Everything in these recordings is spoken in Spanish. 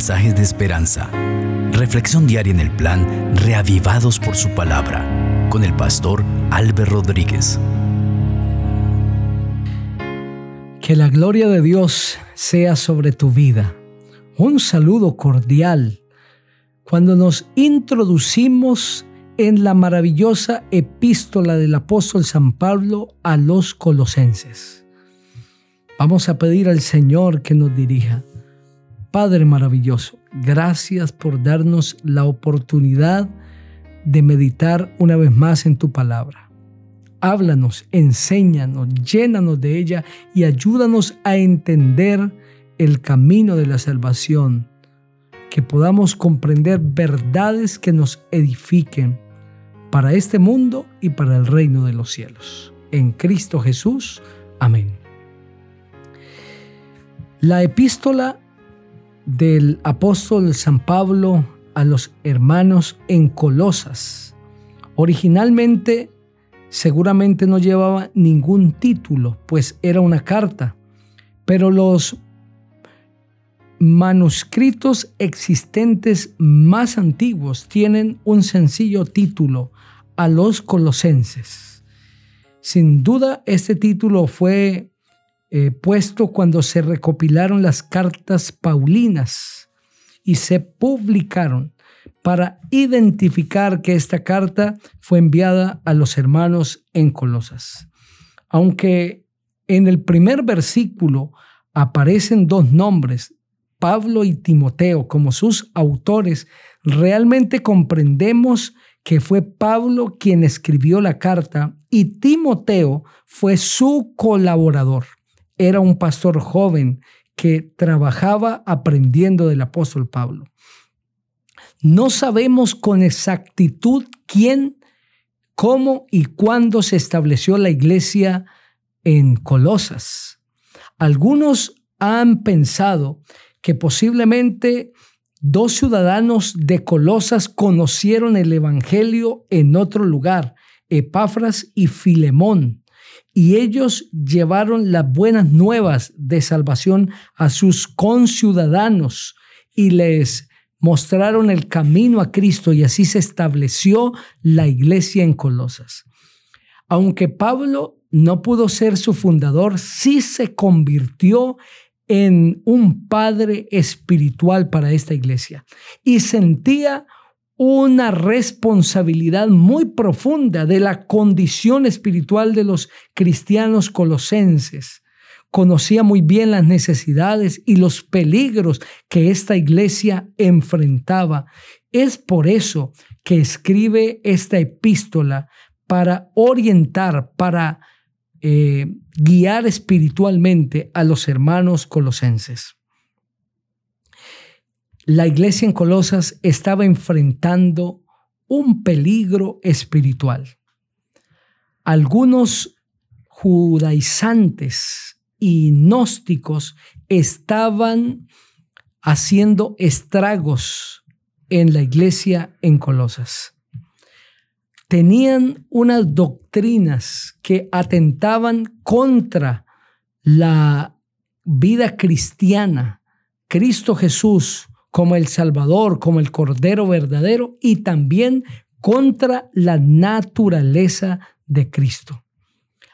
mensajes de esperanza. Reflexión diaria en el plan Reavivados por su palabra con el pastor Álvaro Rodríguez. Que la gloria de Dios sea sobre tu vida. Un saludo cordial cuando nos introducimos en la maravillosa epístola del apóstol San Pablo a los colosenses. Vamos a pedir al Señor que nos dirija. Padre maravilloso, gracias por darnos la oportunidad de meditar una vez más en tu palabra. Háblanos, enséñanos, llénanos de ella y ayúdanos a entender el camino de la salvación, que podamos comprender verdades que nos edifiquen para este mundo y para el reino de los cielos. En Cristo Jesús. Amén. La epístola del apóstol San Pablo a los hermanos en Colosas. Originalmente seguramente no llevaba ningún título, pues era una carta, pero los manuscritos existentes más antiguos tienen un sencillo título, a los colosenses. Sin duda, este título fue eh, puesto cuando se recopilaron las cartas paulinas y se publicaron para identificar que esta carta fue enviada a los hermanos en Colosas. Aunque en el primer versículo aparecen dos nombres, Pablo y Timoteo, como sus autores, realmente comprendemos que fue Pablo quien escribió la carta y Timoteo fue su colaborador era un pastor joven que trabajaba aprendiendo del apóstol Pablo. No sabemos con exactitud quién, cómo y cuándo se estableció la iglesia en Colosas. Algunos han pensado que posiblemente dos ciudadanos de Colosas conocieron el Evangelio en otro lugar, Epafras y Filemón y ellos llevaron las buenas nuevas de salvación a sus conciudadanos y les mostraron el camino a Cristo y así se estableció la iglesia en Colosas. Aunque Pablo no pudo ser su fundador, sí se convirtió en un padre espiritual para esta iglesia y sentía una responsabilidad muy profunda de la condición espiritual de los cristianos colosenses. Conocía muy bien las necesidades y los peligros que esta iglesia enfrentaba. Es por eso que escribe esta epístola para orientar, para eh, guiar espiritualmente a los hermanos colosenses la iglesia en Colosas estaba enfrentando un peligro espiritual. Algunos judaizantes y gnósticos estaban haciendo estragos en la iglesia en Colosas. Tenían unas doctrinas que atentaban contra la vida cristiana. Cristo Jesús como el Salvador, como el Cordero verdadero y también contra la naturaleza de Cristo.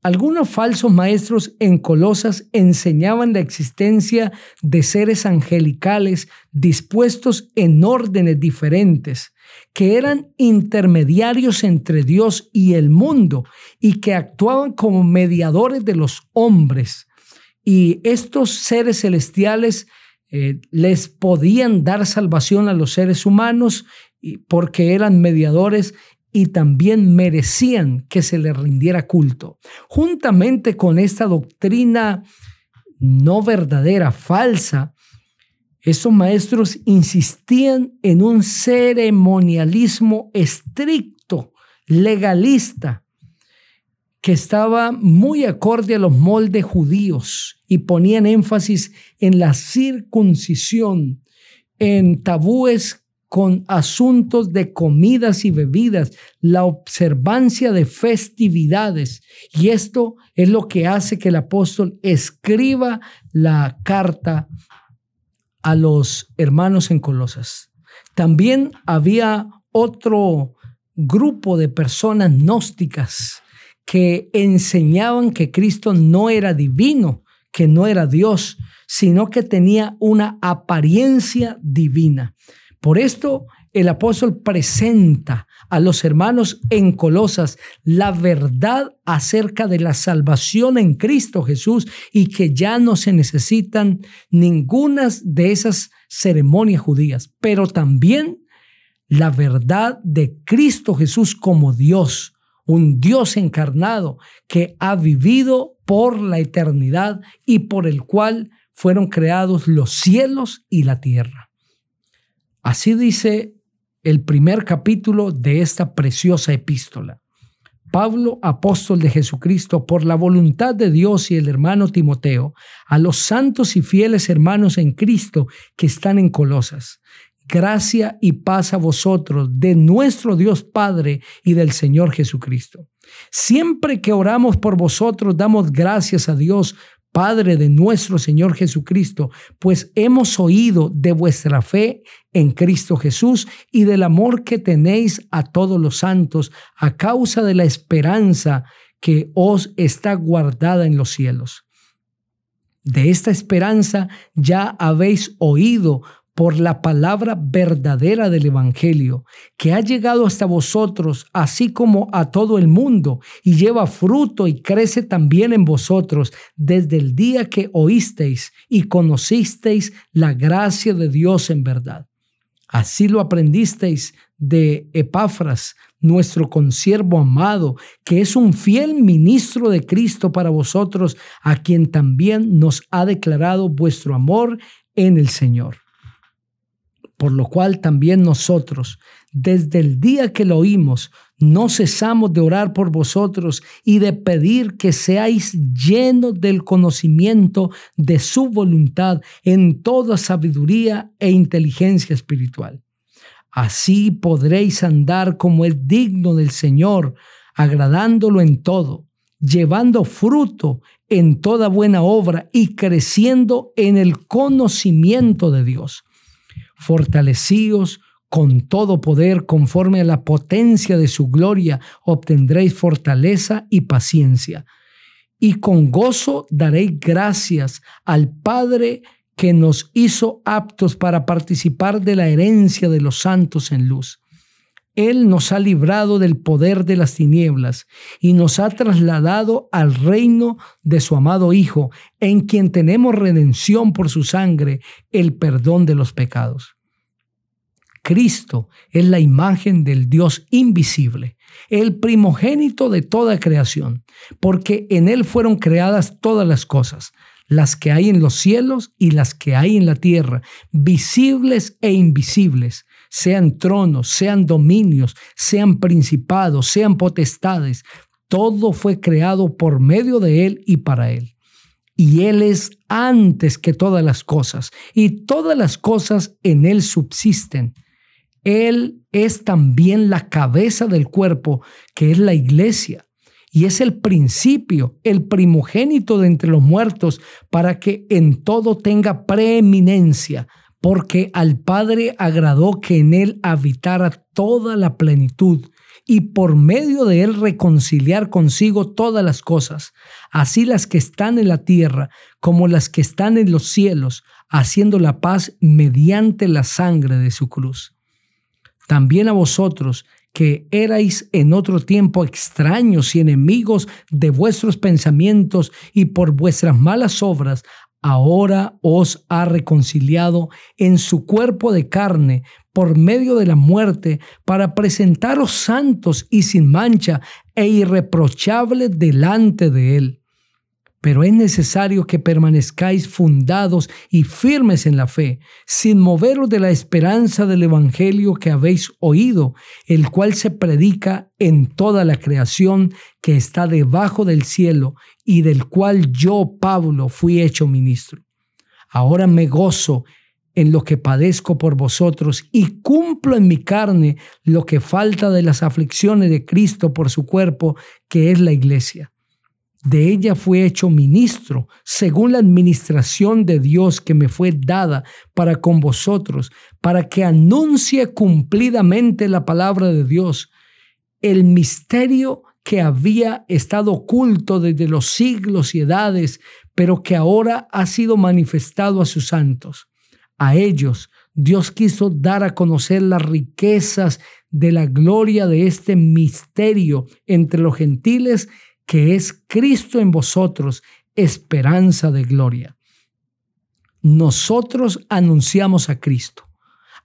Algunos falsos maestros en Colosas enseñaban la existencia de seres angelicales dispuestos en órdenes diferentes, que eran intermediarios entre Dios y el mundo y que actuaban como mediadores de los hombres. Y estos seres celestiales eh, les podían dar salvación a los seres humanos porque eran mediadores y también merecían que se les rindiera culto. Juntamente con esta doctrina no verdadera, falsa, estos maestros insistían en un ceremonialismo estricto, legalista, que estaba muy acorde a los moldes judíos y ponían énfasis en la circuncisión, en tabúes con asuntos de comidas y bebidas, la observancia de festividades. Y esto es lo que hace que el apóstol escriba la carta a los hermanos en Colosas. También había otro grupo de personas gnósticas que enseñaban que Cristo no era divino, que no era Dios, sino que tenía una apariencia divina. Por esto el apóstol presenta a los hermanos en Colosas la verdad acerca de la salvación en Cristo Jesús y que ya no se necesitan ninguna de esas ceremonias judías, pero también la verdad de Cristo Jesús como Dios, un Dios encarnado que ha vivido por la eternidad y por el cual fueron creados los cielos y la tierra. Así dice el primer capítulo de esta preciosa epístola. Pablo, apóstol de Jesucristo, por la voluntad de Dios y el hermano Timoteo, a los santos y fieles hermanos en Cristo que están en Colosas. Gracia y paz a vosotros de nuestro Dios Padre y del Señor Jesucristo. Siempre que oramos por vosotros, damos gracias a Dios Padre de nuestro Señor Jesucristo, pues hemos oído de vuestra fe en Cristo Jesús y del amor que tenéis a todos los santos a causa de la esperanza que os está guardada en los cielos. De esta esperanza ya habéis oído por la palabra verdadera del Evangelio, que ha llegado hasta vosotros, así como a todo el mundo, y lleva fruto y crece también en vosotros desde el día que oísteis y conocisteis la gracia de Dios en verdad. Así lo aprendisteis de Epafras, nuestro consiervo amado, que es un fiel ministro de Cristo para vosotros, a quien también nos ha declarado vuestro amor en el Señor por lo cual también nosotros, desde el día que lo oímos, no cesamos de orar por vosotros y de pedir que seáis llenos del conocimiento de su voluntad en toda sabiduría e inteligencia espiritual. Así podréis andar como es digno del Señor, agradándolo en todo, llevando fruto en toda buena obra y creciendo en el conocimiento de Dios fortalecidos con todo poder conforme a la potencia de su gloria, obtendréis fortaleza y paciencia. Y con gozo daréis gracias al Padre que nos hizo aptos para participar de la herencia de los santos en luz. Él nos ha librado del poder de las tinieblas y nos ha trasladado al reino de su amado Hijo, en quien tenemos redención por su sangre, el perdón de los pecados. Cristo es la imagen del Dios invisible, el primogénito de toda creación, porque en Él fueron creadas todas las cosas, las que hay en los cielos y las que hay en la tierra, visibles e invisibles sean tronos, sean dominios, sean principados, sean potestades. Todo fue creado por medio de Él y para Él. Y Él es antes que todas las cosas, y todas las cosas en Él subsisten. Él es también la cabeza del cuerpo, que es la iglesia, y es el principio, el primogénito de entre los muertos, para que en todo tenga preeminencia porque al Padre agradó que en él habitara toda la plenitud y por medio de él reconciliar consigo todas las cosas, así las que están en la tierra como las que están en los cielos, haciendo la paz mediante la sangre de su cruz. También a vosotros, que erais en otro tiempo extraños y enemigos de vuestros pensamientos y por vuestras malas obras, ahora os ha reconciliado en su cuerpo de carne por medio de la muerte para presentaros santos y sin mancha e irreprochables delante de él. Pero es necesario que permanezcáis fundados y firmes en la fe, sin moveros de la esperanza del Evangelio que habéis oído, el cual se predica en toda la creación que está debajo del cielo y del cual yo, Pablo, fui hecho ministro. Ahora me gozo en lo que padezco por vosotros y cumplo en mi carne lo que falta de las aflicciones de Cristo por su cuerpo, que es la iglesia De ella fue hecho ministro, según la administración de Dios que me fue dada para con vosotros, para que anuncie cumplidamente la palabra de Dios, el misterio que había estado oculto desde los siglos y edades, pero que ahora ha sido manifestado a sus santos. A ellos Dios quiso dar a conocer las riquezas de la gloria de este misterio entre los gentiles que es Cristo en vosotros, esperanza de gloria. Nosotros anunciamos a Cristo,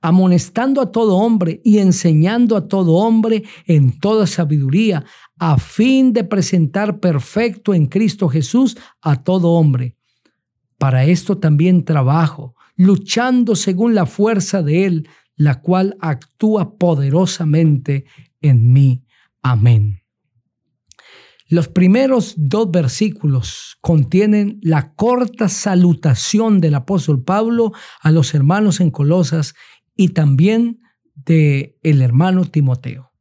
amonestando a todo hombre y enseñando a todo hombre en toda sabiduría, a fin de presentar perfecto en Cristo Jesús a todo hombre. Para esto también trabajo, luchando según la fuerza de Él, la cual actúa poderosamente en mí. Amén. Los primeros dos versículos contienen la corta salutación del apóstol Pablo a los hermanos en Colosas y también de el hermano Timoteo.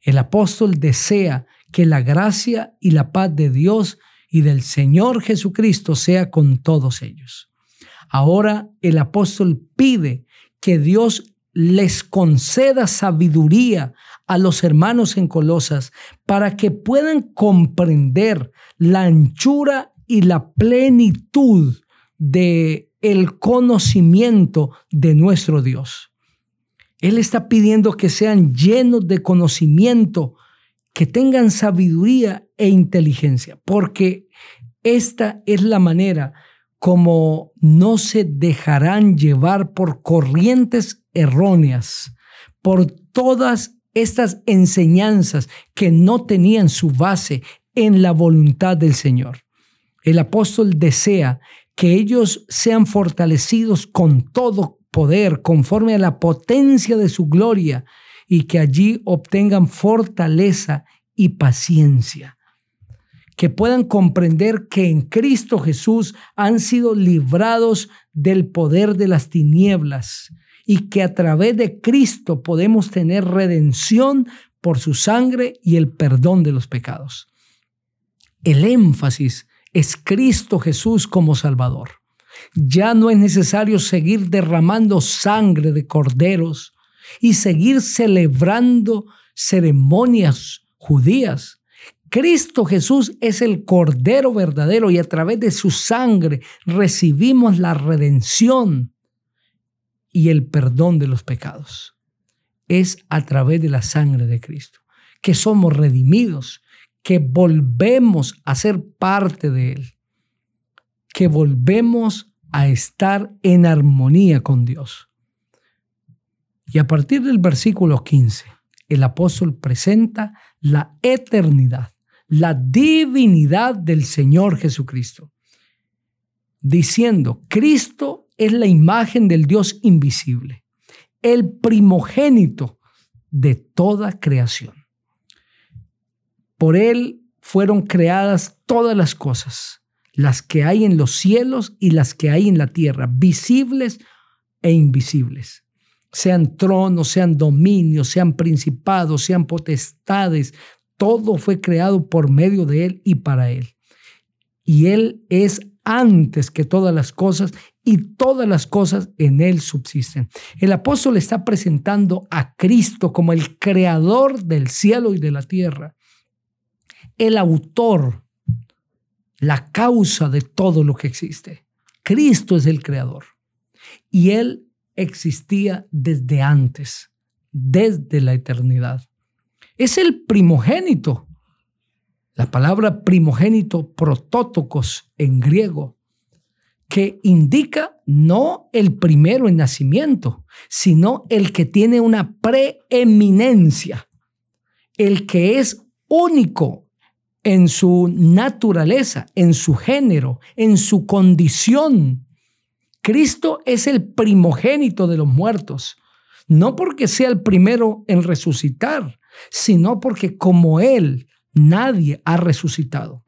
El apóstol desea que la gracia y la paz de Dios y del Señor Jesucristo sea con todos ellos. Ahora el apóstol pide que Dios les conceda sabiduría a los hermanos en Colosas para que puedan comprender la anchura y la plenitud de el conocimiento de nuestro Dios. Él está pidiendo que sean llenos de conocimiento, que tengan sabiduría e inteligencia, porque esta es la manera como no se dejarán llevar por corrientes erróneas, por todas estas enseñanzas que no tenían su base en la voluntad del Señor. El apóstol desea que ellos sean fortalecidos con todo poder, conforme a la potencia de su gloria, y que allí obtengan fortaleza y paciencia. Que puedan comprender que en Cristo Jesús han sido librados del poder de las tinieblas y que a través de Cristo podemos tener redención por su sangre y el perdón de los pecados. El énfasis es Cristo Jesús como Salvador. Ya no es necesario seguir derramando sangre de corderos y seguir celebrando ceremonias judías. Cristo Jesús es el Cordero verdadero y a través de su sangre recibimos la redención y el perdón de los pecados. Es a través de la sangre de Cristo que somos redimidos, que volvemos a ser parte de Él, que volvemos a estar en armonía con Dios. Y a partir del versículo 15, el apóstol presenta la eternidad, la divinidad del Señor Jesucristo, diciendo, Cristo es la imagen del Dios invisible, el primogénito de toda creación. Por Él fueron creadas todas las cosas, las que hay en los cielos y las que hay en la tierra, visibles e invisibles. Sean tronos, sean dominios, sean principados, sean potestades, todo fue creado por medio de Él y para Él. Y Él es antes que todas las cosas y todas las cosas en Él subsisten. El apóstol está presentando a Cristo como el creador del cielo y de la tierra, el autor, la causa de todo lo que existe. Cristo es el creador y Él existía desde antes, desde la eternidad. Es el primogénito. La palabra primogénito, protótocos en griego, que indica no el primero en nacimiento, sino el que tiene una preeminencia, el que es único en su naturaleza, en su género, en su condición. Cristo es el primogénito de los muertos, no porque sea el primero en resucitar, sino porque como Él nadie ha resucitado.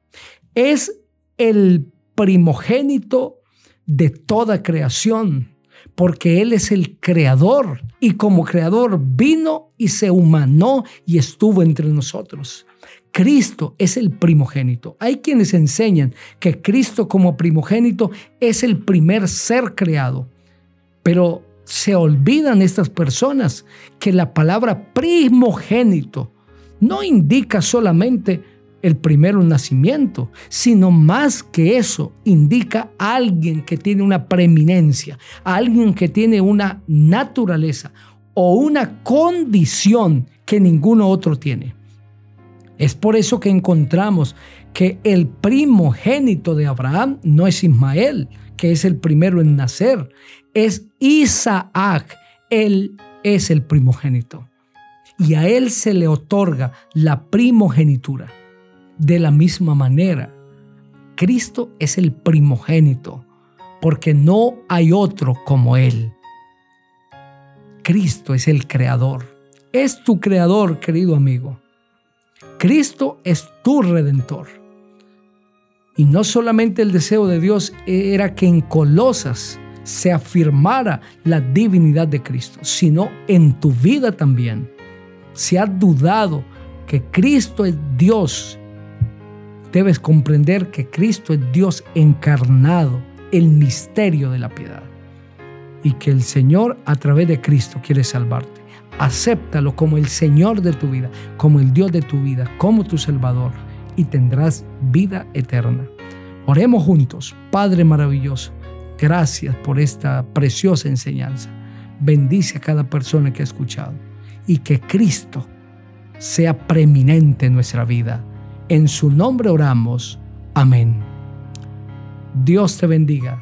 Es el primogénito de toda creación, porque Él es el creador y como creador vino y se humanó y estuvo entre nosotros. Cristo es el primogénito. Hay quienes enseñan que Cristo como primogénito es el primer ser creado, pero se olvidan estas personas que la palabra primogénito no indica solamente el primero nacimiento, sino más que eso, indica a alguien que tiene una preeminencia, a alguien que tiene una naturaleza o una condición que ninguno otro tiene. Es por eso que encontramos que el primogénito de Abraham no es Ismael, que es el primero en nacer, es Isaac, él es el primogénito. Y a él se le otorga la primogenitura. De la misma manera, Cristo es el primogénito, porque no hay otro como Él. Cristo es el creador. Es tu creador, querido amigo. Cristo es tu redentor. Y no solamente el deseo de Dios era que en Colosas se afirmara la divinidad de Cristo, sino en tu vida también. Si has dudado que Cristo es Dios debes comprender que Cristo es Dios encarnado, el misterio de la piedad. Y que el Señor a través de Cristo quiere salvarte. Acéptalo como el Señor de tu vida, como el Dios de tu vida, como tu Salvador, y tendrás vida eterna. Oremos juntos, Padre maravilloso. Gracias por esta preciosa enseñanza. Bendice a cada persona que ha escuchado y que Cristo sea preeminente en nuestra vida en su nombre oramos. Amén. Dios te bendiga.